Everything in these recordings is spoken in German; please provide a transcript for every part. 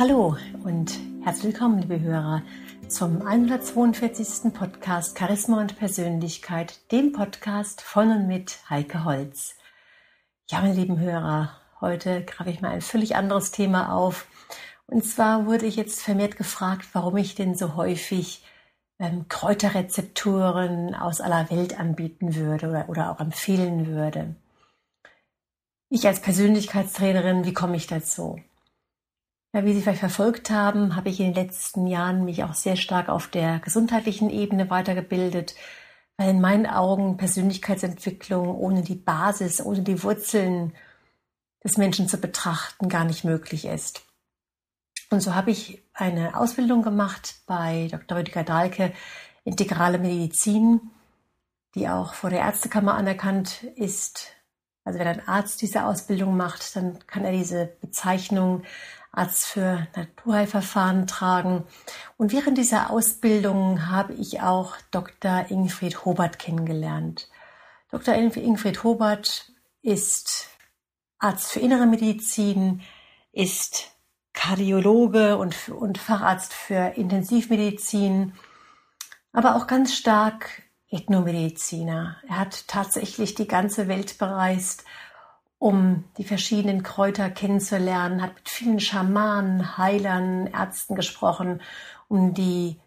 Hallo und herzlich willkommen, liebe Hörer, zum 142. Podcast Charisma und Persönlichkeit, dem Podcast von und mit Heike Holz. Ja, meine lieben Hörer, heute greife ich mal ein völlig anderes Thema auf. Und zwar wurde ich jetzt vermehrt gefragt, warum ich denn so häufig ähm, Kräuterrezepturen aus aller Welt anbieten würde oder, oder auch empfehlen würde. Ich als Persönlichkeitstrainerin, wie komme ich dazu? Ja, wie Sie vielleicht verfolgt haben, habe ich in den letzten Jahren mich auch sehr stark auf der gesundheitlichen Ebene weitergebildet, weil in meinen Augen Persönlichkeitsentwicklung ohne die Basis, ohne die Wurzeln des Menschen zu betrachten gar nicht möglich ist. Und so habe ich eine Ausbildung gemacht bei Dr. Rüdiger Dahlke, Integrale Medizin, die auch vor der Ärztekammer anerkannt ist. Also wenn ein Arzt diese Ausbildung macht, dann kann er diese Bezeichnung Arzt für Naturheilverfahren tragen. Und während dieser Ausbildung habe ich auch Dr. Ingfried Hobart kennengelernt. Dr. Ingfried Hobart ist Arzt für Innere Medizin, ist Kardiologe und, und Facharzt für Intensivmedizin, aber auch ganz stark Ethnomediziner. Er hat tatsächlich die ganze Welt bereist, um die verschiedenen Kräuter kennenzulernen, hat mit vielen Schamanen, Heilern, Ärzten gesprochen, um die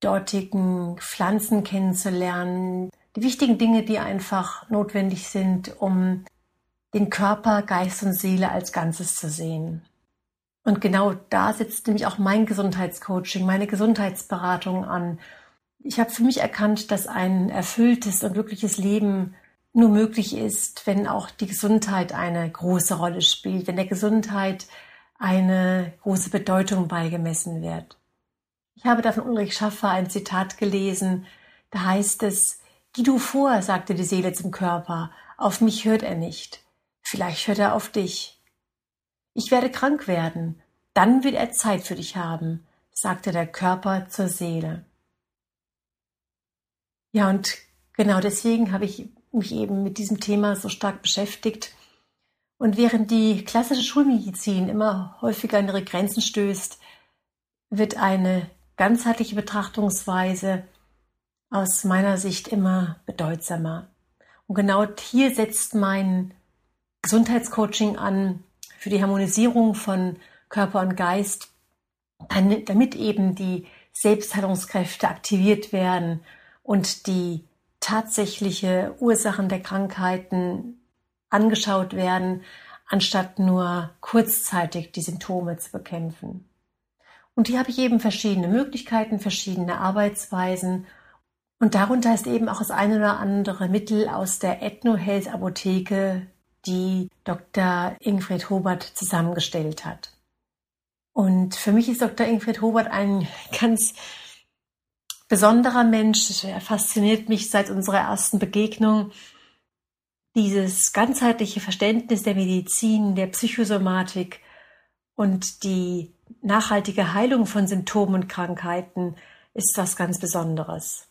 dortigen Pflanzen kennenzulernen, die wichtigen Dinge, die einfach notwendig sind, um den Körper, Geist und Seele als Ganzes zu sehen. Und genau da setzt nämlich auch mein Gesundheitscoaching, meine Gesundheitsberatung an. Ich habe für mich erkannt, dass ein erfülltes und glückliches Leben nur möglich ist, wenn auch die Gesundheit eine große Rolle spielt, wenn der Gesundheit eine große Bedeutung beigemessen wird. Ich habe da von Ulrich Schaffer ein Zitat gelesen, da heißt es, Geh du vor, sagte die Seele zum Körper, auf mich hört er nicht, vielleicht hört er auf dich. Ich werde krank werden, dann wird er Zeit für dich haben, sagte der Körper zur Seele. Ja, und genau deswegen habe ich mich eben mit diesem Thema so stark beschäftigt. Und während die klassische Schulmedizin immer häufiger an ihre Grenzen stößt, wird eine ganzheitliche Betrachtungsweise aus meiner Sicht immer bedeutsamer. Und genau hier setzt mein Gesundheitscoaching an für die Harmonisierung von Körper und Geist, damit eben die Selbstheilungskräfte aktiviert werden und die tatsächliche Ursachen der Krankheiten angeschaut werden, anstatt nur kurzzeitig die Symptome zu bekämpfen. Und hier habe ich eben verschiedene Möglichkeiten, verschiedene Arbeitsweisen. Und darunter ist eben auch das eine oder andere Mittel aus der Ethno-Health Apotheke, die Dr. Ingrid Hobart zusammengestellt hat. Und für mich ist Dr. Ingrid Hobart ein ganz besonderer Mensch. Er fasziniert mich seit unserer ersten Begegnung. Dieses ganzheitliche Verständnis der Medizin, der Psychosomatik und die nachhaltige Heilung von Symptomen und Krankheiten ist was ganz Besonderes.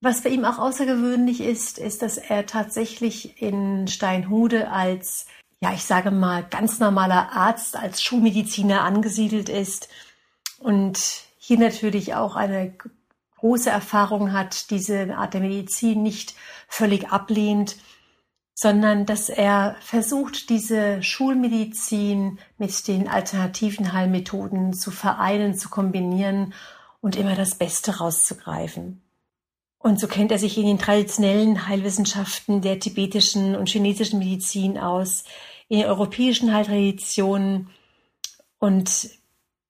Was für ihn auch außergewöhnlich ist, ist, dass er tatsächlich in Steinhude als, ja, ich sage mal, ganz normaler Arzt, als Schulmediziner angesiedelt ist und hier natürlich auch eine große Erfahrung hat, diese Art der Medizin nicht völlig ablehnt, sondern dass er versucht, diese Schulmedizin mit den alternativen Heilmethoden zu vereinen, zu kombinieren und immer das Beste rauszugreifen. Und so kennt er sich in den traditionellen Heilwissenschaften der tibetischen und chinesischen Medizin aus, in den europäischen Heiltraditionen und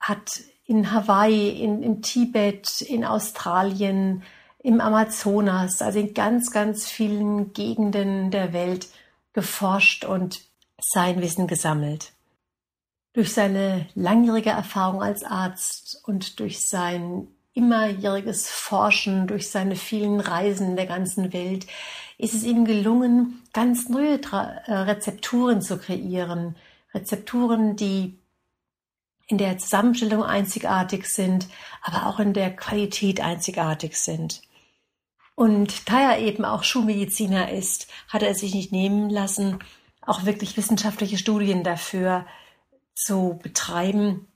hat in Hawaii, in, in Tibet, in Australien, im Amazonas, also in ganz, ganz vielen Gegenden der Welt geforscht und sein Wissen gesammelt. Durch seine langjährige Erfahrung als Arzt und durch sein immerjähriges Forschen, durch seine vielen Reisen in der ganzen Welt, ist es ihm gelungen, ganz neue äh, Rezepturen zu kreieren. Rezepturen, die in der Zusammenstellung einzigartig sind, aber auch in der Qualität einzigartig sind. Und da er eben auch Schulmediziner ist, hat er sich nicht nehmen lassen, auch wirklich wissenschaftliche Studien dafür zu betreiben,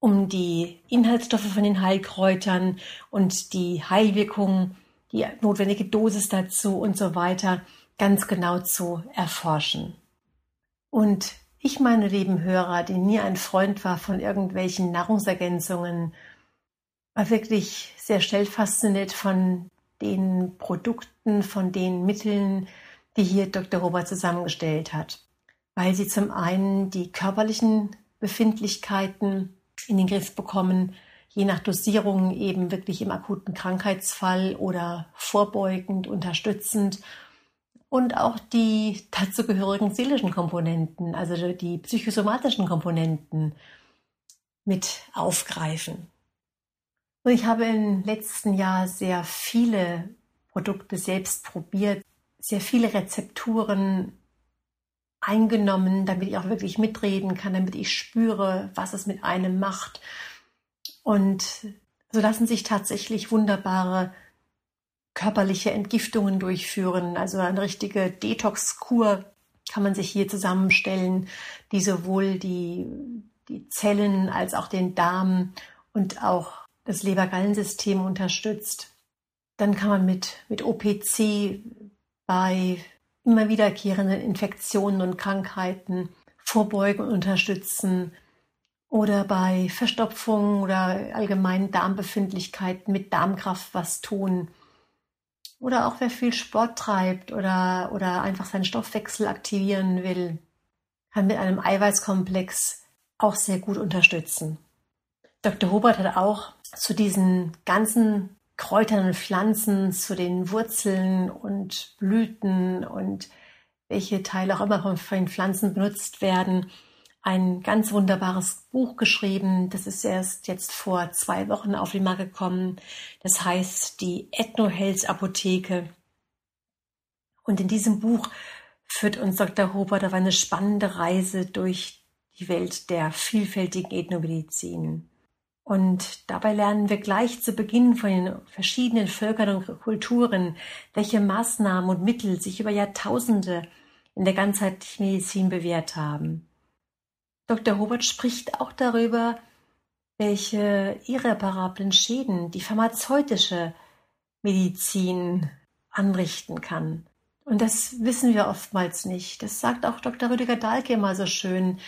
um die Inhaltsstoffe von den Heilkräutern und die Heilwirkungen, die notwendige Dosis dazu und so weiter ganz genau zu erforschen. Und ich, meine lieben Hörer, die nie ein Freund war von irgendwelchen Nahrungsergänzungen, war wirklich sehr schnell fasziniert von den Produkten, von den Mitteln, die hier Dr. Robert zusammengestellt hat, weil sie zum einen die körperlichen Befindlichkeiten in den Griff bekommen, je nach Dosierung eben wirklich im akuten Krankheitsfall oder vorbeugend, unterstützend und auch die dazugehörigen seelischen Komponenten, also die psychosomatischen Komponenten mit aufgreifen. Und ich habe im letzten Jahr sehr viele Produkte selbst probiert, sehr viele Rezepturen eingenommen, damit ich auch wirklich mitreden kann, damit ich spüre, was es mit einem macht. Und so lassen sich tatsächlich wunderbare körperliche Entgiftungen durchführen. Also eine richtige Detox-Kur kann man sich hier zusammenstellen, die sowohl die, die Zellen als auch den Darm und auch das Lebergallensystem unterstützt. Dann kann man mit, mit OPC bei immer wiederkehrenden Infektionen und Krankheiten vorbeugen und unterstützen oder bei Verstopfungen oder allgemeinen Darmbefindlichkeiten mit Darmkraft was tun. Oder auch wer viel Sport treibt oder, oder einfach seinen Stoffwechsel aktivieren will, kann mit einem Eiweißkomplex auch sehr gut unterstützen. Dr. Hubert hat auch zu diesen ganzen Kräutern und Pflanzen, zu den Wurzeln und Blüten und welche Teile auch immer von den Pflanzen benutzt werden, ein ganz wunderbares Buch geschrieben. Das ist erst jetzt vor zwei Wochen auf den Markt gekommen. Das heißt die Ethno-Health Apotheke. Und in diesem Buch führt uns Dr. Hobart auf eine spannende Reise durch die Welt der vielfältigen Ethnomedizin. Und dabei lernen wir gleich zu Beginn von den verschiedenen Völkern und Kulturen, welche Maßnahmen und Mittel sich über Jahrtausende in der ganzheitlichen Medizin bewährt haben. Dr. Hobart spricht auch darüber, welche irreparablen Schäden die pharmazeutische Medizin anrichten kann. Und das wissen wir oftmals nicht. Das sagt auch Dr. Rüdiger Dahlke immer so schön,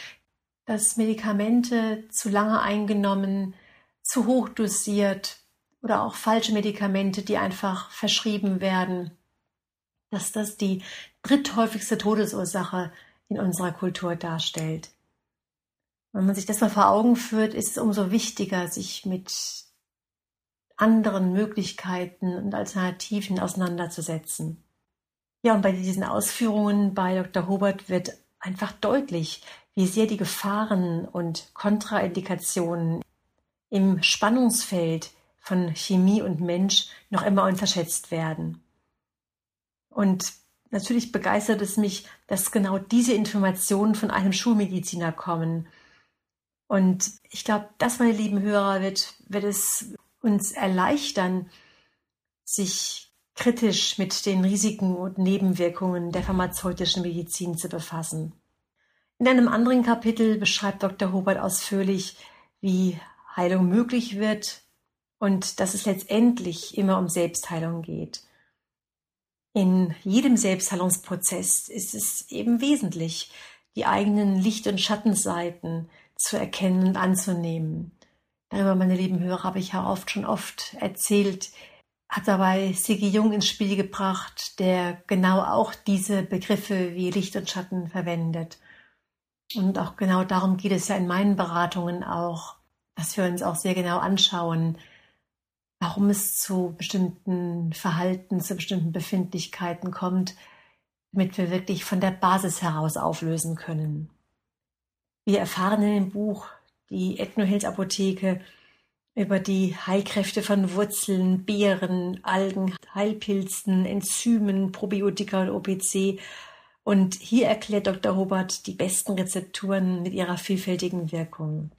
dass Medikamente zu lange eingenommen, zu hoch dosiert oder auch falsche Medikamente, die einfach verschrieben werden, dass das die dritthäufigste Todesursache in unserer Kultur darstellt. Wenn man sich das mal vor Augen führt, ist es umso wichtiger, sich mit anderen Möglichkeiten und Alternativen auseinanderzusetzen. Ja, und bei diesen Ausführungen bei Dr. Hobart wird einfach deutlich, wie sehr die Gefahren und Kontraindikationen im Spannungsfeld von Chemie und Mensch noch immer unterschätzt werden. Und natürlich begeistert es mich, dass genau diese Informationen von einem Schulmediziner kommen und ich glaube, das, meine lieben Hörer, wird, wird es uns erleichtern, sich kritisch mit den Risiken und Nebenwirkungen der pharmazeutischen Medizin zu befassen. In einem anderen Kapitel beschreibt Dr. Hobart ausführlich, wie Heilung möglich wird und dass es letztendlich immer um Selbstheilung geht. In jedem Selbstheilungsprozess ist es eben wesentlich, die eigenen Licht- und Schattenseiten zu erkennen und anzunehmen. Darüber, meine lieben Hörer, habe ich ja oft schon oft erzählt, hat dabei Sigi Jung ins Spiel gebracht, der genau auch diese Begriffe wie Licht und Schatten verwendet. Und auch genau darum geht es ja in meinen Beratungen auch, dass wir uns auch sehr genau anschauen, warum es zu bestimmten Verhalten, zu bestimmten Befindlichkeiten kommt, damit wir wirklich von der Basis heraus auflösen können. Wir erfahren in dem Buch die Ethnohealth Apotheke über die Heilkräfte von Wurzeln, Beeren, Algen, Heilpilzen, Enzymen, Probiotika und OPC. Und hier erklärt Dr. Hobart die besten Rezepturen mit ihrer vielfältigen Wirkung.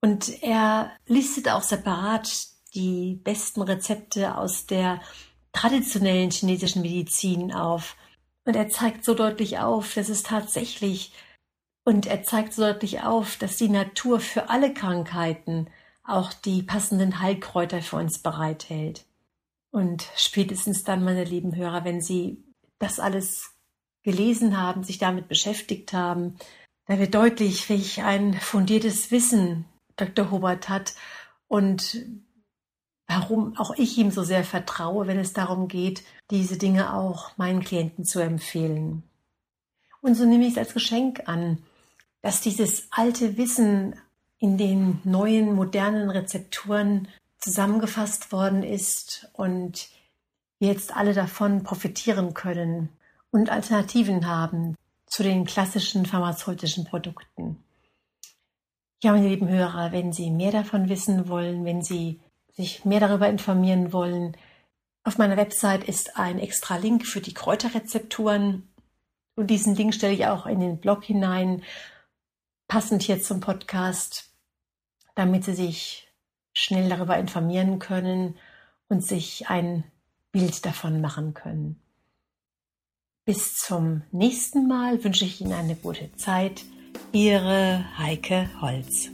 Und er listet auch separat die besten Rezepte aus der traditionellen chinesischen Medizin auf. Und er zeigt so deutlich auf, dass es tatsächlich Und er zeigt deutlich auf, dass die Natur für alle Krankheiten auch die passenden Heilkräuter für uns bereithält. Und spätestens dann, meine lieben Hörer, wenn Sie das alles gelesen haben, sich damit beschäftigt haben, da wird deutlich, welch ein fundiertes Wissen Dr. Hobart hat und warum auch ich ihm so sehr vertraue, wenn es darum geht, diese Dinge auch meinen Klienten zu empfehlen. Und so nehme ich es als Geschenk an, dass dieses alte Wissen in den neuen, modernen Rezepturen zusammengefasst worden ist und wir jetzt alle davon profitieren können und Alternativen haben zu den klassischen pharmazeutischen Produkten. Ja, meine lieben Hörer, wenn Sie mehr davon wissen wollen, wenn Sie sich mehr darüber informieren wollen, auf meiner Website ist ein extra Link für die Kräuterrezepturen und diesen Link stelle ich auch in den Blog hinein, passend hier zum Podcast, damit Sie sich schnell darüber informieren können und sich ein Bild davon machen können. Bis zum nächsten Mal wünsche ich Ihnen eine gute Zeit. Ihre Heike Holz.